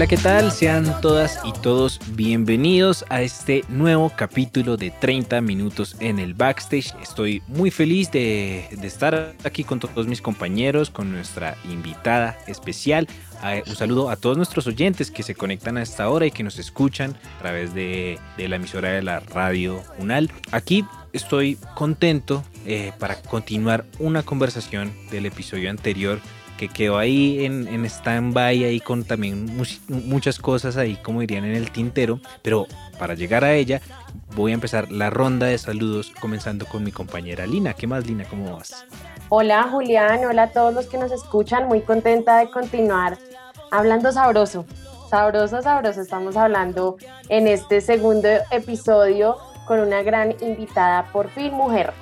Hola, ¿qué tal? Sean todas y todos bienvenidos a este nuevo capítulo de 30 minutos en el backstage. Estoy muy feliz de, estar aquí con todos mis compañeros, con nuestra invitada especial. Eh, un saludo a todos nuestros oyentes que se conectan a esta hora y que nos escuchan a través de, de la emisora de la radio UNAL. Aquí estoy contento eh, para continuar una conversación del episodio anterior que quedó ahí en, en stand-by, ahí con también muchas cosas ahí, como dirían en el tintero. Pero para llegar a ella, voy a empezar la ronda de saludos, comenzando con mi compañera Lina. ¿Qué más, Lina? ¿Cómo vas? Hola Julián, hola a todos los que nos escuchan, muy contenta de continuar hablando sabroso, sabroso, sabroso. Estamos hablando en este segundo episodio con una gran invitada, por fin mujer.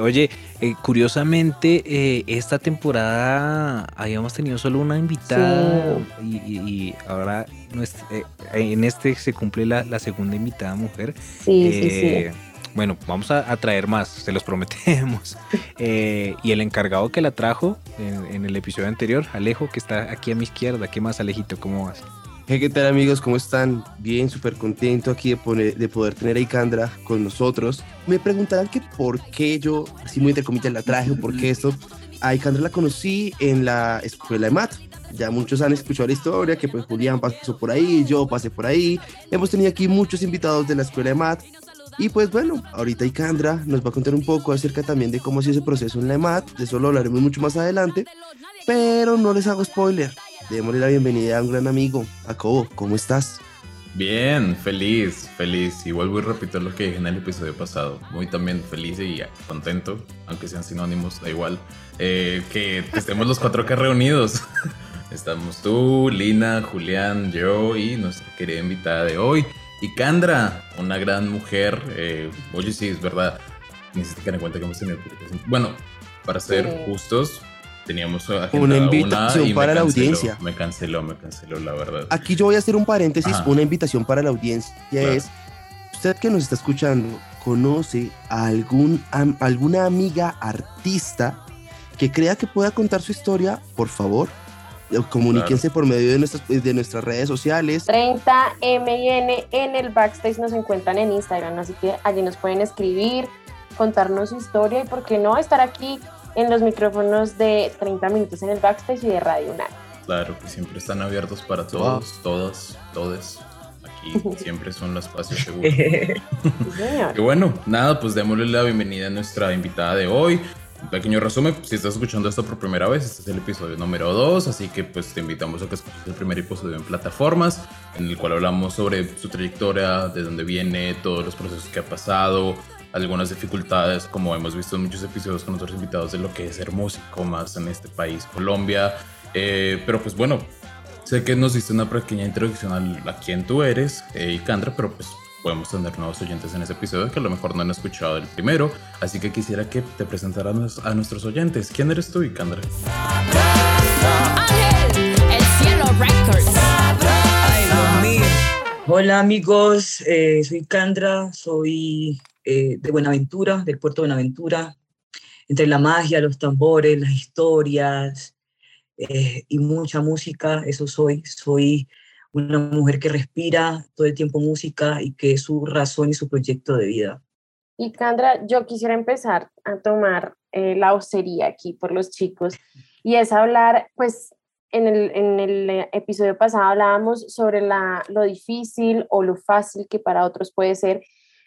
Oye, eh, curiosamente, eh, esta temporada habíamos tenido solo una invitada y, y- y ahora nuestra- eh, en este se cumple la, la segunda invitada mujer. Sí, sí, sí. Eh, Bueno, vamos a, a traer más, se los prometemos. Eh, y el encargado que la trajo en, en el episodio anterior, Alejo, que está aquí a mi izquierda. ¿Qué más, Alejito? ¿Cómo vas? Hey, ¿Qué tal amigos? ¿Cómo están? Bien, súper contento aquí de, poner- de poder tener a Ikandra con nosotros. Me preguntarán que por qué yo, así muy entre comillas, la traje o por qué esto. A Ikandra la conocí en la escuela de MAT. Ya muchos han escuchado la historia, que pues Julián pasó por ahí, yo pasé por ahí. Hemos tenido aquí muchos invitados de la escuela de MAT. Y pues bueno, ahorita Ikandra nos va a contar un poco acerca también de cómo ha sido ese proceso en la EMAT. De eso lo hablaremos mucho más adelante. Pero no les hago spoiler. Démosle la bienvenida a un gran amigo, Jacobo. ¿Cómo estás? Bien, feliz, feliz. Y vuelvo y repito lo que dije en el episodio pasado. Muy también feliz y contento, aunque sean sinónimos, da igual. eh, que estemos los cuatro acá reunidos. Estamos tú, Lina, Julián, yo y nuestra querida invitada de hoy, Ikandra, una gran mujer. eh, oye, sí, es verdad. Necesito que en cuenta que hemos tenido. Bueno, para ser Sí. justos, teníamos Una invitación para la canceló, audiencia. Me canceló, me canceló, la verdad. Aquí yo voy a hacer un paréntesis, Ajá. una invitación para la audiencia Claro. es, usted que nos está escuchando, ¿conoce a algún, am- alguna amiga artista que crea que pueda contar su historia? Por favor, eh, comuníquense por medio de nuestras, de nuestras redes sociales. 30 MN en el backstage nos encuentran en Instagram, así que allí nos pueden escribir, contarnos su historia y por qué no estar aquí en los micrófonos de 30 minutos en el backstage y de Radio UNAM. Claro, que siempre están abiertos para todos, todas, todes. Aquí siempre son los espacios seguros. Y bueno, nada, pues démosle la bienvenida a nuestra invitada de hoy. Un pequeño resumen, si estás escuchando esto por primera vez, este es el episodio número 2, así que pues te invitamos a que escuches el primer episodio en plataformas, en el cual hablamos sobre su trayectoria, de dónde viene, todos los procesos que ha pasado, algunas dificultades, como hemos visto en muchos episodios con otros invitados, de lo que es ser músico más en este país, Colombia. Eh, pero pues bueno, sé que nos diste una pequeña introducción a, quién tú eres, eh, pero pues podemos tener nuevos oyentes en ese episodio que a lo mejor no han escuchado el primero, así que quisiera que te presentaras a nuestros oyentes. ¿Quién eres tú, Ikandra? Hola amigos, eh, soy Candra, soy eh, de Buenaventura, del puerto de Buenaventura. Entre la magia, los tambores, las historias eh, y mucha música, eso soy. Soy una mujer que respira todo el tiempo música y que es su razón y su proyecto de vida. Y Candra, yo quisiera empezar a tomar eh, la osería aquí por los chicos y es hablar, pues en el, en el eh, episodio pasado hablábamos sobre la, lo difícil o lo fácil que para otros puede ser,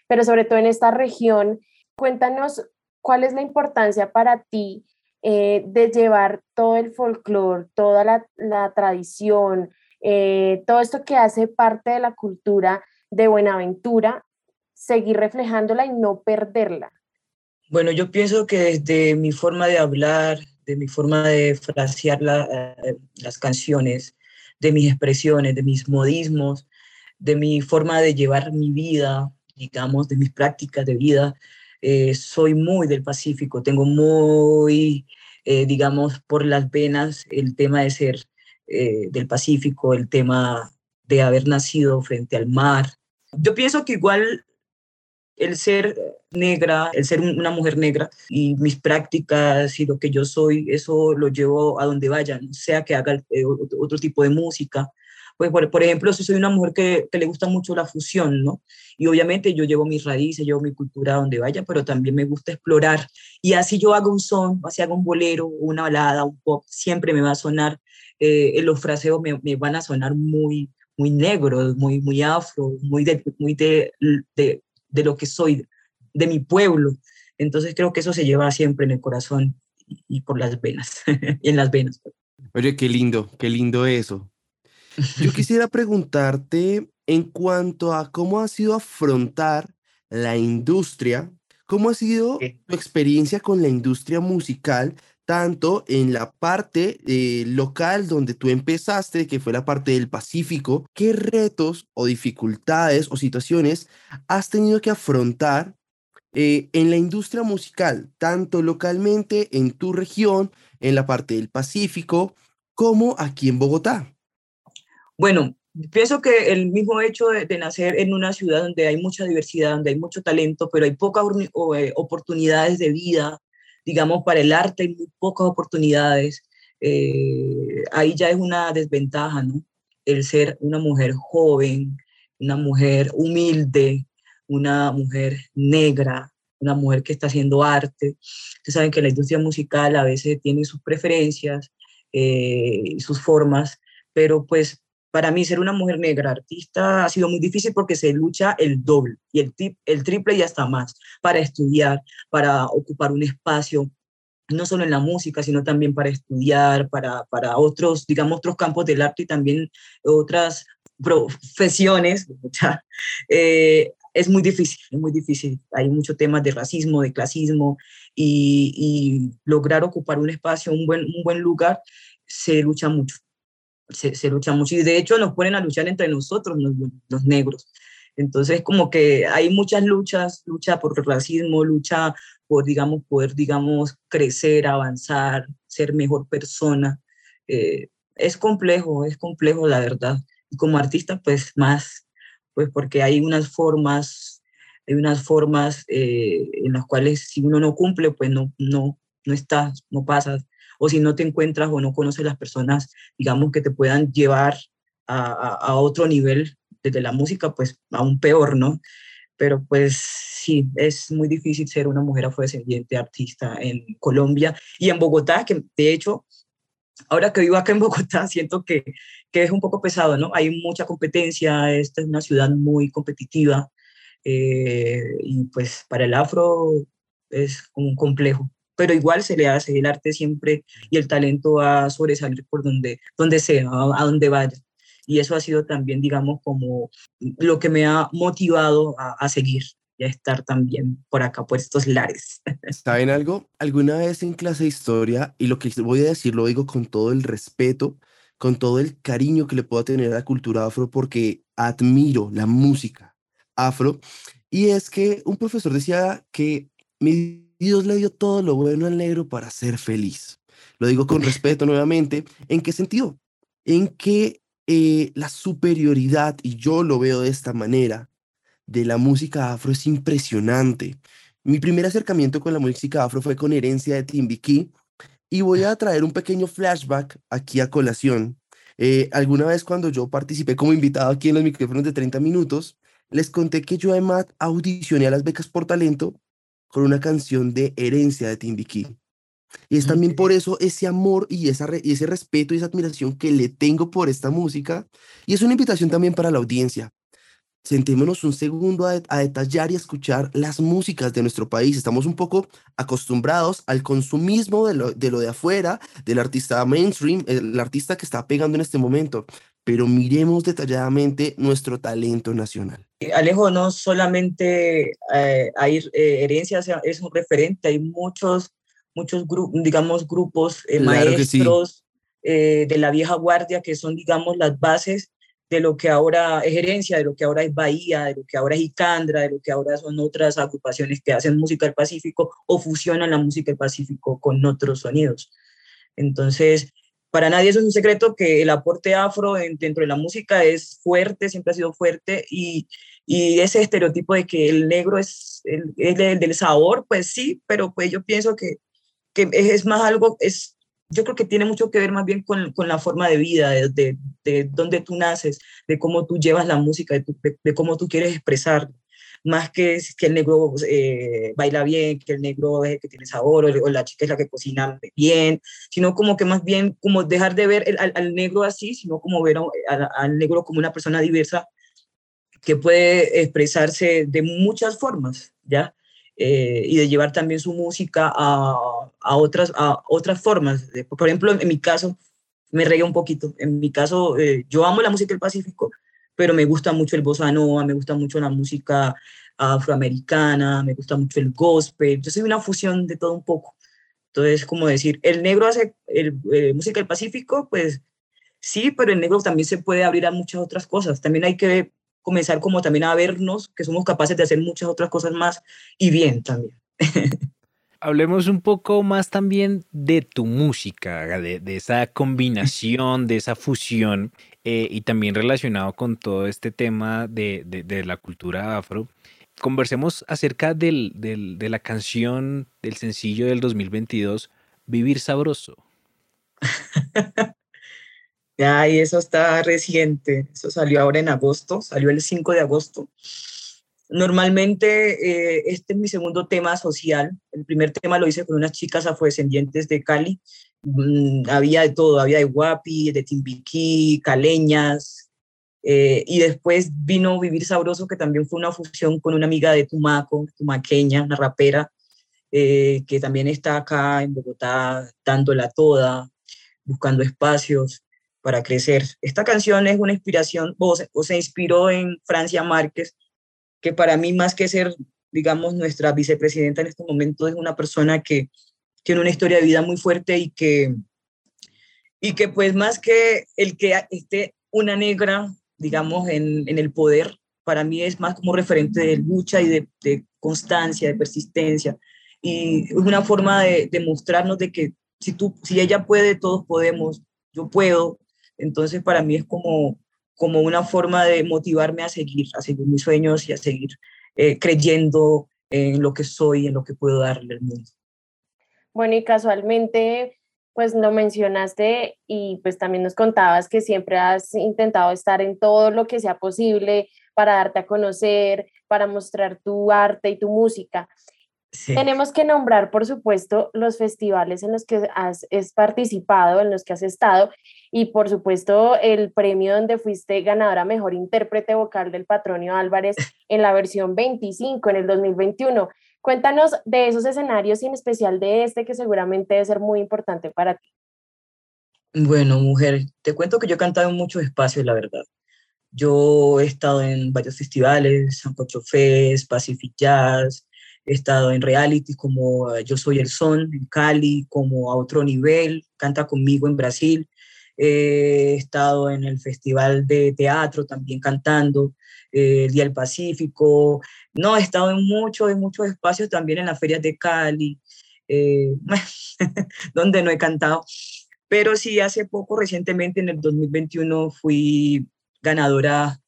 pero sobre todo en esta región, cuéntanos cuál es la importancia para ti eh, de llevar todo el folclore, toda la, tradición, eh, todo esto que hace parte de la cultura de Buenaventura, seguir reflejándola y no perderla. Bueno, yo pienso que desde mi forma de hablar, de mi forma de frasear eh, las canciones, de mis expresiones, de mis modismos, de mi forma de llevar mi vida, digamos, de mis prácticas de vida. Eh, soy muy del Pacífico, tengo muy, eh, digamos, por las venas el tema de ser eh, del Pacífico, el tema de haber nacido frente al mar. Yo pienso que igual el ser negra, el ser un- una mujer negra y mis prácticas y lo que yo soy, eso lo llevo a donde vaya, no sea que haga otro tipo de música. Pues, por, por ejemplo, si soy una mujer que, que le gusta mucho la fusión, ¿no? Y obviamente yo llevo mis raíces, llevo mi cultura donde vaya, pero también me gusta explorar. Y así yo hago un son, así hago un bolero, una balada, un pop, siempre me va a sonar, eh, los fraseos me, me van a sonar muy, muy negros, muy, muy afro, muy de, muy de, de, de lo que soy, de mi pueblo. Entonces creo que eso se lleva siempre en el corazón y, por las venas, en las venas. Oye, qué lindo, qué lindo eso. Yo quisiera preguntarte en cuanto a cómo ha sido afrontar la industria, cómo ha sido tu experiencia con la industria musical, tanto en la parte eh, local donde tú empezaste, que fue la parte del Pacífico, qué retos o dificultades o situaciones has tenido que afrontar eh, en la industria musical, tanto localmente en tu región, en la parte del Pacífico, como aquí en Bogotá. Bueno, pienso que el mismo hecho de, de nacer en una ciudad donde hay mucha diversidad, donde hay mucho talento, pero hay pocas eh, oportunidades de vida, digamos, para el arte hay muy pocas oportunidades, eh, ahí ya es una desventaja, ¿no? El ser una mujer joven, una mujer humilde, una mujer negra, una mujer que está haciendo arte. Ustedes saben que la industria musical a veces tiene sus preferencias, eh, sus formas, pero pues para mí ser una mujer negra artista ha sido muy difícil porque se lucha el doble y el, tip- el triple y hasta más para estudiar, para ocupar un espacio, no solo en la música, sino también para estudiar, para, para otros, digamos, otros campos del arte y también otras profesiones. eh, es muy difícil, es muy difícil. Hay muchos temas de racismo, de clasismo y, y lograr ocupar un espacio, un buen, un buen lugar, se lucha mucho se, se lucha mucho y de hecho nos ponen a luchar entre nosotros, los, los negros. Entonces, como que hay muchas luchas, lucha por racismo, lucha por, digamos, poder, digamos, crecer, avanzar, ser mejor persona. Eh, es complejo, es complejo, la verdad. Y como artista, pues más, pues porque hay unas formas, hay unas formas eh, en las cuales si uno no cumple, pues no, no, no estás, no pasas o si no te encuentras o no conoces las personas, digamos, que te puedan llevar a, a, otro nivel desde la música, pues aún peor, ¿no? Pero pues sí, es muy difícil ser una mujer afrodescendiente artista en Colombia y en Bogotá, que de hecho, ahora que vivo acá en Bogotá, siento que, que es un poco pesado, ¿no? Hay mucha competencia, esta es una ciudad muy competitiva eh, y pues para el afro es un complejo pero igual se le hace, el arte siempre y el talento a sobresalir por donde, donde sea, a donde vaya. Y eso ha sido también, digamos, como lo que me ha motivado a, a seguir y a estar también por acá, por estos lares. ¿Saben algo? Alguna vez en clase de historia, y lo que voy a decir lo digo con todo el respeto, con todo el cariño que le puedo tener a la cultura afro, porque admiro la música afro, y es que un profesor decía que mi Dios le dio todo lo bueno al negro para ser feliz. Lo digo con respeto nuevamente. ¿En qué sentido? En que eh, la superioridad, y yo lo veo de esta manera, de la música afro es impresionante. Mi primer acercamiento con la música afro fue con Herencia de Timbiquí y voy a traer un pequeño flashback aquí a colación. Eh, alguna vez cuando yo participé como invitado aquí en los micrófonos de 30 minutos, les conté que yo además audicioné a las becas por talento con una canción de herencia de Timbiquí. Y es también por eso ese amor y, esa y ese respeto y esa admiración que le tengo por esta música. Y es una invitación también para la audiencia. Sentémonos un segundo a, de- a detallar y a escuchar las músicas de nuestro país. Estamos un poco acostumbrados al consumismo de lo, de lo de afuera, del artista mainstream, el artista que está pegando en este momento. Pero miremos detalladamente nuestro talento nacional. Alejo, no solamente eh, hay eh, herencia, o sea, es un referente, hay muchos, muchos grupos, digamos, grupos eh, Claro sí. maestros eh, de la vieja guardia, que son, digamos, las bases de lo que ahora es herencia, de lo que ahora es Bahía, de lo que ahora es Icandra, de lo que ahora son otras agrupaciones que hacen música del Pacífico o fusionan la música del Pacífico con otros sonidos. Entonces, para nadie eso es un secreto que el aporte afro en- dentro de la música es fuerte, siempre ha sido fuerte y, ese estereotipo de que el negro es el, del- sabor, pues sí, pero pues yo pienso que, es más algo, es, yo creo que tiene mucho que ver más bien con, la forma de vida, de, de, de dónde tú naces, de cómo tú llevas la música, de cómo tú quieres expresar, más que que el negro eh, baila bien, que el negro es el que tiene sabor, o, la chica es la que cocina bien, sino como que más bien como dejar de ver al, al negro así, sino como ver al negro como una persona diversa que puede expresarse de muchas formas, ¿ya? Eh, y de llevar también su música a, a otras, a otras formas. Por ejemplo, en mi caso, me regué un poquito. En mi caso, eh, yo amo la música del Pacífico, pero me gusta mucho el bossa nova, me gusta mucho la música afroamericana, me gusta mucho el gospel. Yo soy una fusión de todo un poco. Entonces, como decir, el negro hace eh, música del Pacífico, pues sí, pero el negro también se puede abrir a muchas otras cosas. También hay que comenzar como también a vernos que somos capaces de hacer muchas otras cosas más y bien también. Hablemos un poco más también de tu música, de, esa combinación, de esa fusión eh, y también relacionado con todo este tema de, la cultura afro. Conversemos acerca del- de la canción, del sencillo del 2022, Vivir Sabroso. Ay, eso está reciente, eso salió ahora en agosto, salió el 5 de agosto. Normalmente eh, este es mi segundo tema social. El primer tema lo hice con unas chicas afrodescendientes de Cali. Mm, había de todo, había de guapi, de timbiquí, caleñas. eh, y después vino Vivir Sabroso, que también fue una fusión con una amiga de Tumaco, tumaqueña, una rapera, eh, que también está acá en Bogotá dándola toda, buscando espacios para crecer. Esta canción es una inspiración, o se, o se inspiró en Francia Márquez, que para mí más que ser, digamos, nuestra vicepresidenta en este momento, es una persona que tiene una historia de vida muy fuerte y que, y que pues más que el que esté una negra, digamos, en, en el poder, para mí es más como referente de lucha y de, de constancia, de persistencia. Y es una forma de, de mostrarnos de que si, tú, si ella puede, todos podemos, yo puedo. Entonces para mí es como, como una forma de motivarme a seguir, a seguir mis sueños y a seguir eh, creyendo en lo que soy, en lo que puedo darle al mundo. Bueno, y casualmente, pues lo mencionaste y pues también nos contabas que siempre has intentado estar en todo lo que sea posible para darte a conocer, para mostrar tu arte y tu música. Sí. Tenemos que nombrar, por supuesto, los festivales en los que has, has participado, en los que has estado, y por supuesto el premio donde fuiste ganadora mejor intérprete vocal del Patronio Álvarez en la versión 25 en el 2021. Cuéntanos de esos escenarios y en especial de este que seguramente debe ser muy importante para ti. Bueno, mujer, te cuento que yo he cantado en muchos espacios, la verdad. Yo he estado en varios festivales, Sancocho Fest, Pacific Jazz, he estado en reality como eh, Yo Soy el Son en Cali, como A Otro Nivel, Canta Conmigo en Brasil. He estado en el Festival de Teatro también cantando, eh, el Día del Pacífico. No, he estado en muchos, en muchos espacios también en las ferias de Cali, eh, donde no he cantado. Pero sí, hace poco, recientemente, en el 2021, fui ganadora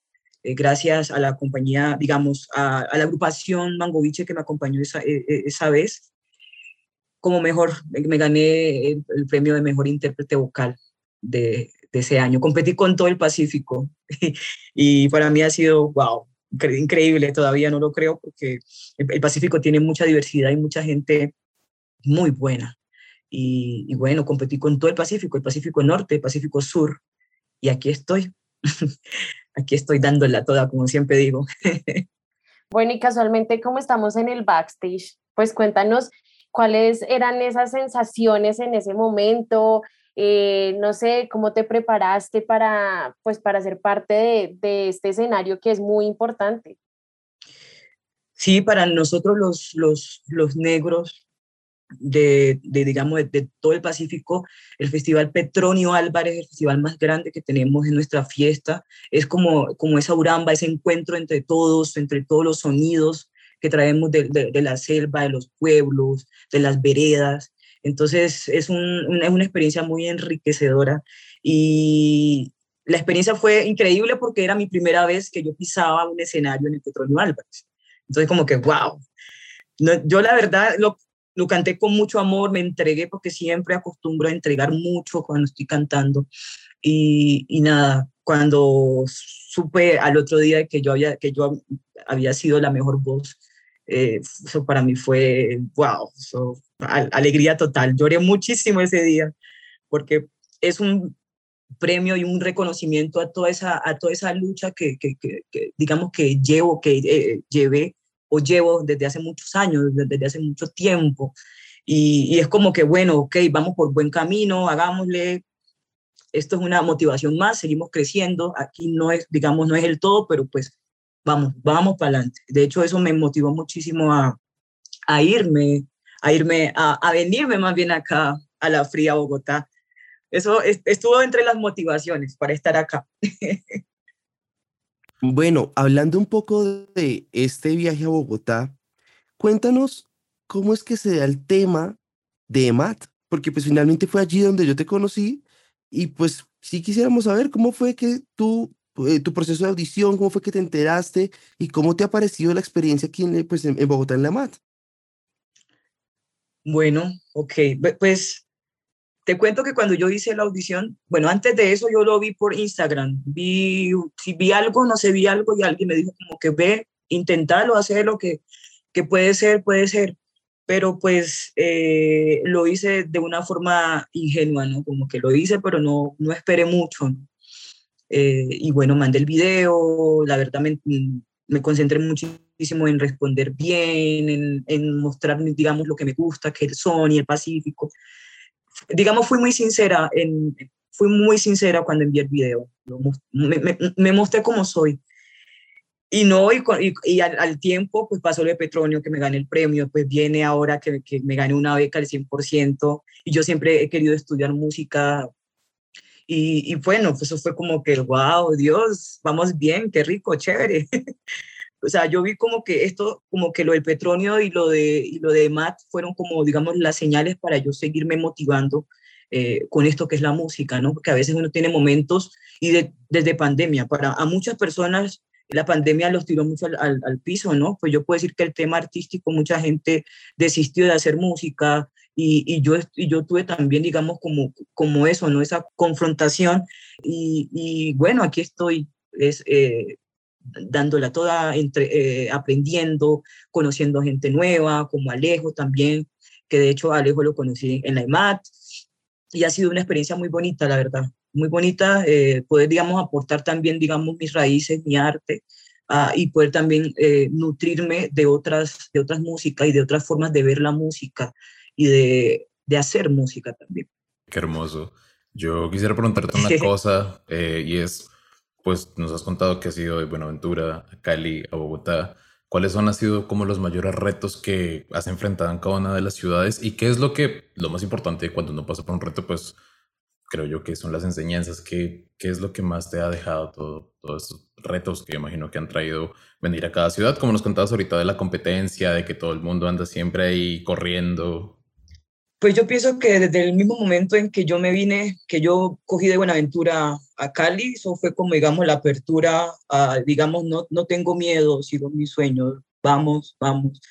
eh, gracias a la compañía, digamos, a, a la agrupación Mangoviche que me acompañó esa, eh, eh, esa vez. Como mejor, me, gané el, premio de mejor intérprete vocal de, ese año. Competí con todo el Pacífico y para mí ha sido, wow, incre increíble. Todavía no lo creo porque el, el Pacífico tiene mucha diversidad y mucha gente muy buena. Y, y, bueno, competí con todo el Pacífico, el Pacífico Norte, el Pacífico Sur, y aquí estoy, aquí estoy dándola toda, como siempre digo. bueno, y casualmente, como estamos en el backstage, pues cuéntanos cuáles eran esas sensaciones en ese momento, eh, no sé, cómo te preparaste para, pues, para ser parte de, este escenario que es muy importante. Sí, para nosotros los, los, los negros de, de, digamos, de, todo el Pacífico, el Festival Petronio Álvarez, el festival más grande que tenemos en nuestra fiesta, es como, como esa uramba, ese encuentro entre todos, entre todos los sonidos que traemos de, de la selva, de los pueblos, de las veredas. Entonces es, un, es una experiencia muy enriquecedora y la experiencia fue increíble porque era mi primera vez que yo pisaba un escenario en el Petronio Álvarez. Entonces como que, wow. Yo la verdad lo, canté con mucho amor, me entregué porque siempre acostumbro a entregar mucho cuando estoy cantando. Y, nada, cuando supe al otro día que yo había, que yo había sido la mejor voz, eh, eso para mí fue, wow, alegría total. Lloré muchísimo ese día porque es un premio y un reconocimiento a toda esa, a toda esa lucha que, que, digamos que llevo, que eh, llevé o llevo desde hace muchos años, desde hace mucho tiempo. Y, y, es como que, bueno, ok, vamos por buen camino, hagámosle. Esto es una motivación más, seguimos creciendo. Aquí no es, digamos, no es el todo, pero pues vamos, vamos para adelante. De hecho, eso me motivó muchísimo a, a irme, a irme, a, a, venirme más bien acá a la fría Bogotá. Eso es, estuvo entre las motivaciones para estar acá. Bueno, hablando un poco de este viaje a Bogotá, cuéntanos cómo es que se da el tema de EMAT, porque pues finalmente fue allí donde yo te conocí y pues sí quisiéramos saber cómo fue que tú, eh, tu proceso de audición, cómo fue que te enteraste y cómo te ha parecido la experiencia aquí en, pues, en, en Bogotá en la EMAT. Bueno, ok, pues te cuento que cuando yo hice la audición, bueno, antes de eso yo lo vi por Instagram, vi, si vi algo, no sé, vi algo y alguien me dijo como que ve, intentarlo, hacer lo que, que puede ser, puede ser, pero pues eh, lo hice de una forma ingenua, ¿no? Como que lo hice, pero no, no esperé mucho. Eh, y bueno, mandé el video, la verdad me, me concentré muchísimo en responder bien, en, en mostrar, digamos, lo que me gusta, que el Sony, el Pacífico digamos, fui muy sincera, en, fui muy sincera cuando envié el video. Me, me, me mostré como soy. Y no, y, y, y al, al, tiempo, pues pasó lo de Petronio, que me gané el premio, pues viene ahora que, que me gané una beca al 100%, y yo siempre he querido estudiar música. Y, y bueno, pues eso fue como que, wow, Dios, vamos bien, qué rico, chévere. o sea, yo vi como que esto, como que lo del Petronio y lo de, y lo de Matt fueron como, digamos, las señales para yo seguirme motivando eh, con esto que es la música, ¿no? Porque a veces uno tiene momentos, y de, desde pandemia, para a muchas personas la pandemia los tiró mucho al, al, al, piso, ¿no? Pues yo puedo decir que el tema artístico, mucha gente desistió de hacer música y, y yo, y yo tuve también, digamos, como, como eso, ¿no? Esa confrontación y, y bueno, aquí estoy. Es, eh, dándola toda, entre, eh, aprendiendo, conociendo gente nueva, como Alejo también, que de hecho Alejo lo conocí en la EMAT, y ha sido una experiencia muy bonita, la verdad, muy bonita, eh, poder, digamos, aportar también, digamos, mis raíces, mi arte, uh, y poder también eh, nutrirme de otras, de otras músicas y de otras formas de ver la música y de, de hacer música también. Qué hermoso. Yo quisiera preguntarte una cosa, eh, y es, pues nos has contado que has ido de Buenaventura a Cali, a Bogotá. ¿Cuáles han sido como los mayores retos que has enfrentado en cada una de las ciudades? ¿Y qué es lo que, lo más importante cuando uno pasa por un reto, pues creo yo que son las enseñanzas? ¿Qué, qué es lo que más te ha dejado todo, todos estos retos que imagino que han traído venir a cada ciudad? Como nos contabas ahorita de la competencia, de que todo el mundo anda siempre ahí corriendo. Pues yo pienso que desde el mismo momento en que yo me vine, que yo cogí de Buenaventura a Cali, eso fue como, digamos, la apertura, a, digamos, no, no tengo miedo, sigo mis sueños, vamos, vamos.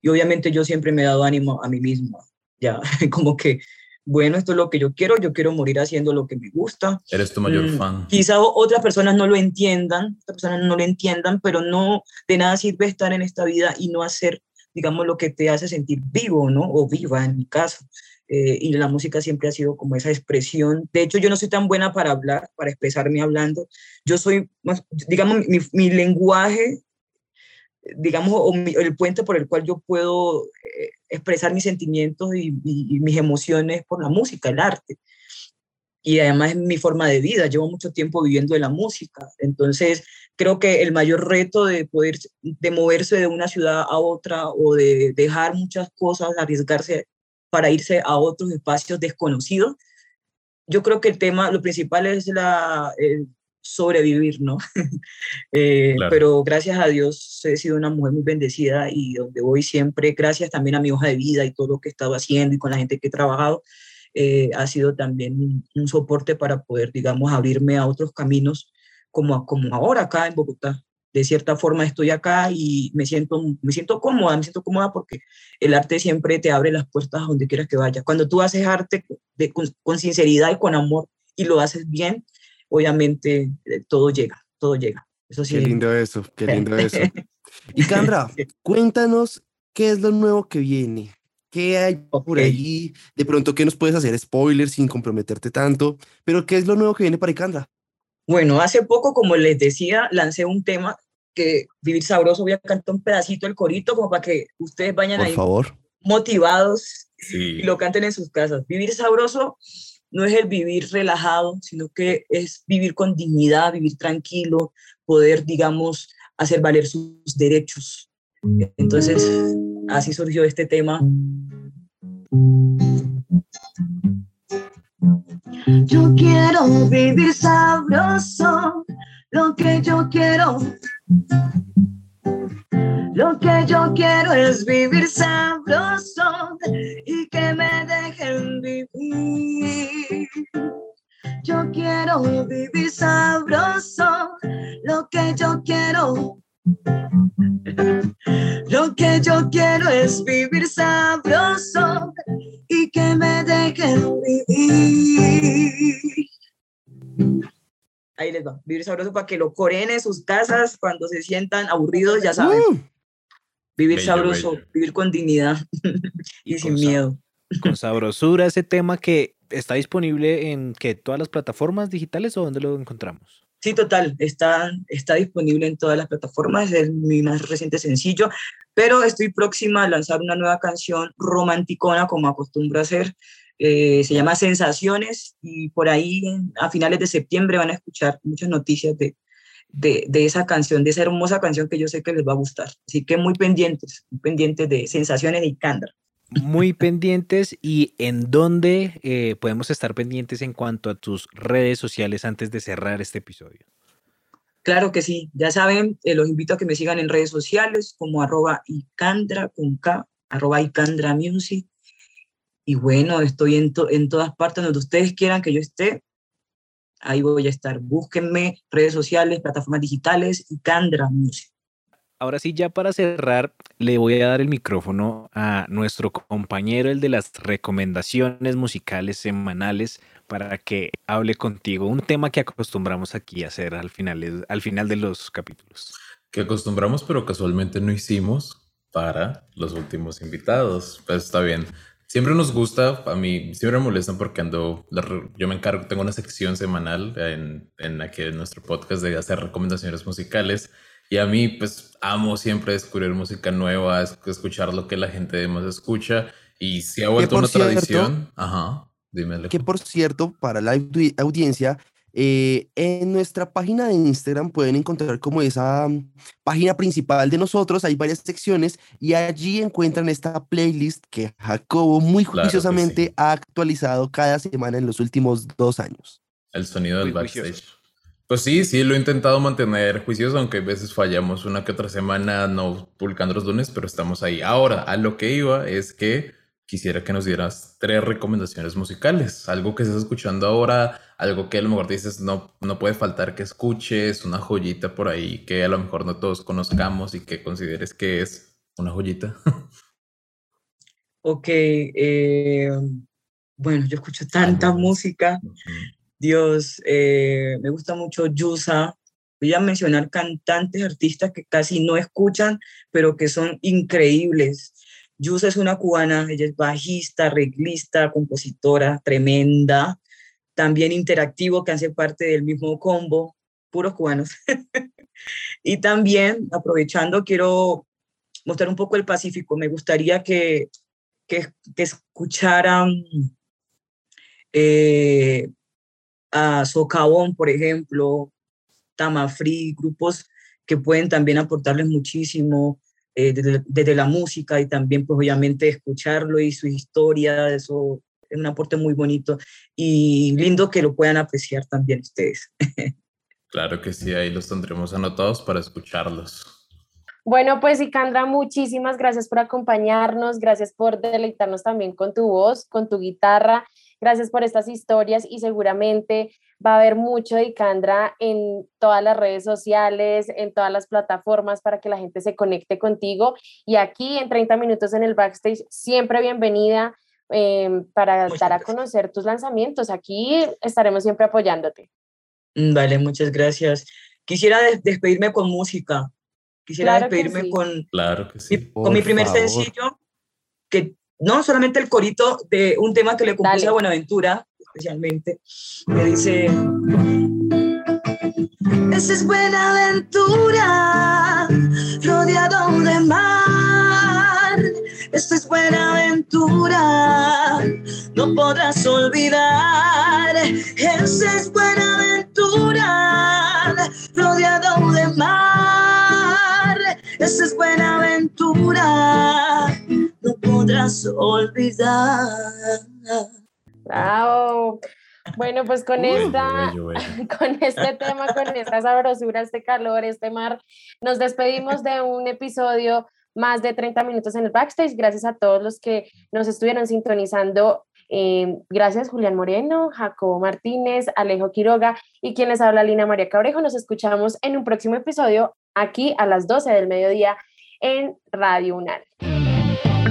Y obviamente yo siempre me he dado ánimo a mí misma, ya, como que, bueno, esto es lo que yo quiero, yo quiero morir haciendo lo que me gusta. Eres tu mayor mm, fan. Quizá otras personas no lo entiendan, otras personas no lo entiendan, pero no, de nada sirve estar en esta vida y no hacer digamos, lo que te hace sentir vivo, ¿no? O viva, en mi caso. Eh, y la música siempre ha sido como esa expresión. De hecho, yo no soy tan buena para hablar, para expresarme hablando. Yo soy, más, digamos, mi, lenguaje, digamos, o el puente por el cual yo puedo eh, expresar mis sentimientos y, y, y, mis emociones por la música, el arte. Y además es mi forma de vida. Llevo mucho tiempo viviendo de la música. Entonces, creo que el mayor reto de poder, de moverse de una ciudad a otra o de dejar muchas cosas, arriesgarse para irse a otros espacios desconocidos. Yo creo que el tema, lo principal es la, el sobrevivir, ¿no? Eh, Claro. Pero gracias a Dios he sido una mujer muy bendecida y donde voy siempre, gracias también a mi hoja de vida y todo lo que he estado haciendo y con la gente que he trabajado, eh, ha sido también un, un soporte para poder, digamos, abrirme a otros caminos como, como ahora acá en Bogotá. De cierta forma estoy acá y me siento, me siento cómoda, me siento cómoda porque el arte siempre te abre las puertas a donde quieras que vayas. Cuando tú haces arte de- con, con sinceridad y con amor y lo haces bien, obviamente eh, todo llega, todo llega. Eso sí. Qué lindo eso, qué lindo eso. Y Candra, cuéntanos qué es lo nuevo que viene. ¿Qué hay por ahí? De pronto, ¿qué nos puedes hacer? Spoilers sin comprometerte tanto. Pero, ¿qué es lo nuevo que viene para Icandra? Bueno, hace poco, como les decía, lancé un tema que Vivir Sabroso, voy a cantar un pedacito del corito como para que ustedes vayan Por ahí favor. motivados Sí. y lo canten en sus casas. Vivir sabroso no es el vivir relajado, sino que es vivir con dignidad, vivir tranquilo, poder, digamos, hacer valer sus derechos. Entonces, así surgió este tema. Yo quiero vivir sabroso, lo que yo quiero. Lo que yo quiero es vivir sabroso y que me dejen vivir. Yo quiero vivir sabroso, lo que yo quiero. Lo que yo quiero es vivir sabroso y que me dejen vivir. Ahí les va, vivir sabroso para que lo coreen en sus casas cuando se sientan aburridos, ya saben. Mm, Vivir Bello, sabroso, bello. vivir con dignidad y, Y sin miedo. Con sabrosura ese tema que está disponible en que todas las plataformas digitales o dónde lo encontramos. Sí, total, está, está disponible en todas las plataformas, es mi más reciente sencillo, pero estoy próxima a lanzar una nueva canción romanticona como acostumbro a hacer. eh, se llama Sensaciones y por ahí a finales de septiembre van a escuchar muchas noticias de, de, esa canción, de esa hermosa canción que yo sé que les va a gustar. Así que muy pendientes, pendientes de Sensaciones de Icandra. Muy pendientes y en dónde eh, podemos estar pendientes en cuanto a tus redes sociales antes de cerrar este episodio. Claro que sí, ya saben, eh, los invito a que me sigan en redes sociales como arroba Icandra con K, arroba Icandra Music. Y bueno, estoy en, to- en todas partes donde ustedes quieran que yo esté. Ahí voy a estar. Búsquenme redes sociales, plataformas digitales, Icandra Music. Ahora sí, ya para cerrar, le voy a dar el micrófono a nuestro compañero, el de las recomendaciones musicales semanales, para que hable contigo. Un tema que acostumbramos aquí a hacer al final, al final de los capítulos. que acostumbramos, pero casualmente no hicimos para los últimos invitados. Pues está bien. Siempre nos gusta, a mí siempre me molestan porque ando, la yo me encargo, tengo una sección semanal en, en aquí en nuestro podcast de hacer recomendaciones musicales y a mí pues amo siempre descubrir música nueva, es- escuchar lo que la gente demás escucha y si ha vuelto una cierto- tradición, ajá, dime. Que por cierto, para la audi- audiencia, eh, en nuestra página de Instagram pueden encontrar como esa mm, página principal de nosotros, hay varias secciones y allí encuentran esta playlist que Jacobo muy Claro juiciosamente sí. ha actualizado cada semana en los últimos dos años. El sonido del Muy juicioso. Pues sí, sí, lo he intentado mantener juicioso, aunque a veces fallamos una que otra semana no publicando los lunes, pero estamos ahí. Ahora, a lo que iba es que quisiera que nos dieras tres recomendaciones musicales, algo que estés escuchando ahora, algo que a lo mejor dices no, no puede faltar que escuches, una joyita por ahí que a lo mejor no todos conozcamos y que consideres que es una joyita. Ok, eh, bueno, yo escucho tanta música. Dios, eh, me gusta mucho Yusa. Voy a mencionar cantantes, artistas que casi no escuchan, pero que son increíbles. Yusa es una cubana, ella es bajista, arreglista, compositora, tremenda. También interactivo, que hace parte del mismo combo, puros cubanos. y también, aprovechando, quiero mostrar un poco el Pacífico. Me gustaría que, que, que escucharan eh, a Socavón, por ejemplo, Tamafri, grupos que pueden también aportarles muchísimo. eh, desde, desde, la música y también pues obviamente escucharlo y su historia, eso es un aporte muy bonito y lindo que lo puedan apreciar también ustedes. Claro que sí, ahí los tendremos anotados para escucharlos. Bueno, pues Icandra, muchísimas gracias por acompañarnos, gracias por deleitarnos también con tu voz, con tu guitarra, gracias por estas historias y seguramente va a haber mucho de Icandra en todas las redes sociales, en todas las plataformas para que la gente se conecte contigo. Y aquí en 30 minutos en el backstage, siempre bienvenida eh, para dar a conocer tus lanzamientos. Aquí estaremos siempre apoyándote. Mm, vale, muchas gracias. Quisiera despedirme con música. Quisiera despedirme con, claro mi, con mi primer sencillo, que no solamente el corito de un tema que le compuse a Buenaventura, especialmente, me dice... Esa es Buenaventura, rodeado de mar. Esta es Buenaventura, no podrás olvidar. Esa es Buenaventura, rodeado de mar. Esa es Buenaventura, podrás olvidar. Bravo. Bueno, pues con esta, con este tema, con esta sabrosura, este calor, este mar, nos despedimos de un episodio más de 30 minutos en el backstage. Gracias a todos los que nos estuvieron sintonizando. Eh, gracias Julián Moreno, Jacobo Martínez, Alejo Quiroga y quien les habla Lina María Cabrejo. Nos escuchamos en un próximo episodio aquí a las 12 del mediodía en Radio UNAL.